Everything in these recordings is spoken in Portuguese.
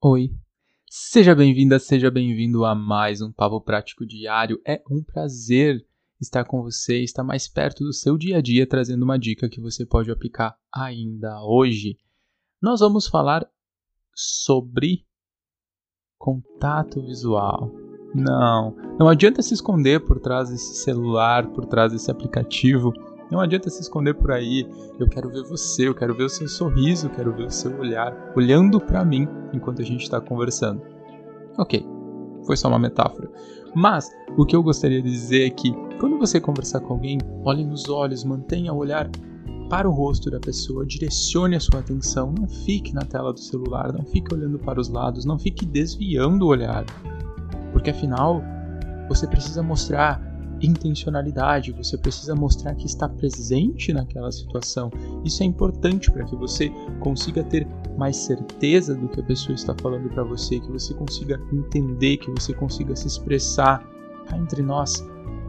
Oi. Seja bem-vinda, seja bem-vindo a mais um Papo Prático Diário. É um prazer estar com você, estar mais perto do seu dia a dia, trazendo uma dica que você pode aplicar ainda hoje. Nós vamos falar sobre contato visual. Não, não adianta se esconder por trás desse celular, por trás desse aplicativo não adianta se esconder por aí. Eu quero ver você, eu quero ver o seu sorriso, eu quero ver o seu olhar olhando para mim enquanto a gente está conversando. Ok, foi só uma metáfora. Mas o que eu gostaria de dizer é que quando você conversar com alguém, olhe nos olhos, mantenha o olhar para o rosto da pessoa, direcione a sua atenção, não fique na tela do celular, não fique olhando para os lados, não fique desviando o olhar. Porque afinal, você precisa mostrar intencionalidade, você precisa mostrar que está presente naquela situação. Isso é importante para que você consiga ter mais certeza do que a pessoa está falando para você, que você consiga entender, que você consiga se expressar cá entre nós,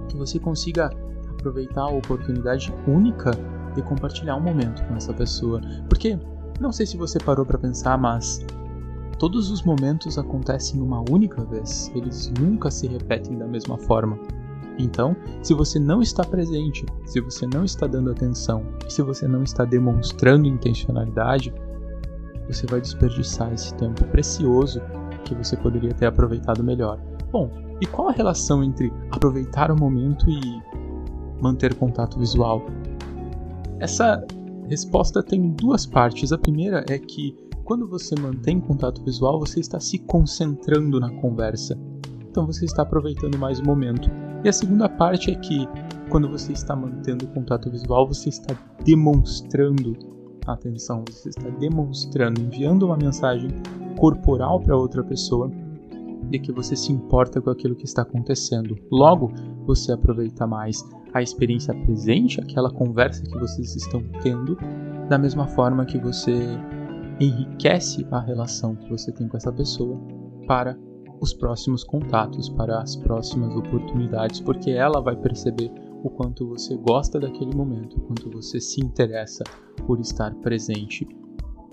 que você consiga aproveitar a oportunidade única de compartilhar um momento com essa pessoa. Porque não sei se você parou para pensar, mas todos os momentos acontecem uma única vez, eles nunca se repetem da mesma forma. Então, se você não está presente, se você não está dando atenção se você não está demonstrando intencionalidade, você vai desperdiçar esse tempo precioso que você poderia ter aproveitado melhor. Bom, e qual a relação entre aproveitar o momento e manter contato visual? Essa resposta tem duas partes. A primeira é que quando você mantém contato visual, você está se concentrando na conversa. Então você está aproveitando mais o momento. E a segunda parte é que quando você está mantendo contato visual, você está demonstrando atenção, você está demonstrando, enviando uma mensagem corporal para outra pessoa de que você se importa com aquilo que está acontecendo. Logo, você aproveita mais a experiência presente, aquela conversa que vocês estão tendo, da mesma forma que você enriquece a relação que você tem com essa pessoa para os próximos contatos, para as próximas oportunidades, porque ela vai perceber o quanto você gosta daquele momento, o quanto você se interessa por estar presente.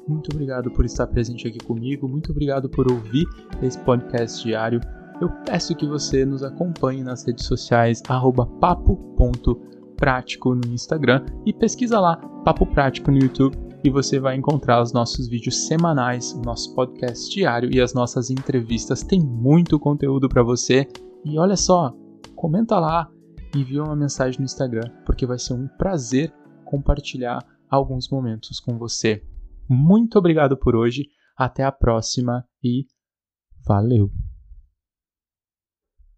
Muito obrigado por estar presente aqui comigo, muito obrigado por ouvir esse podcast diário. Eu peço que você nos acompanhe nas redes sociais, papo.prático no Instagram e pesquisa lá, Papo Prático no YouTube e você vai encontrar os nossos vídeos semanais, o nosso podcast diário e as nossas entrevistas. Tem muito conteúdo para você. E olha só, comenta lá, envia uma mensagem no Instagram, porque vai ser um prazer compartilhar alguns momentos com você. Muito obrigado por hoje, até a próxima e valeu!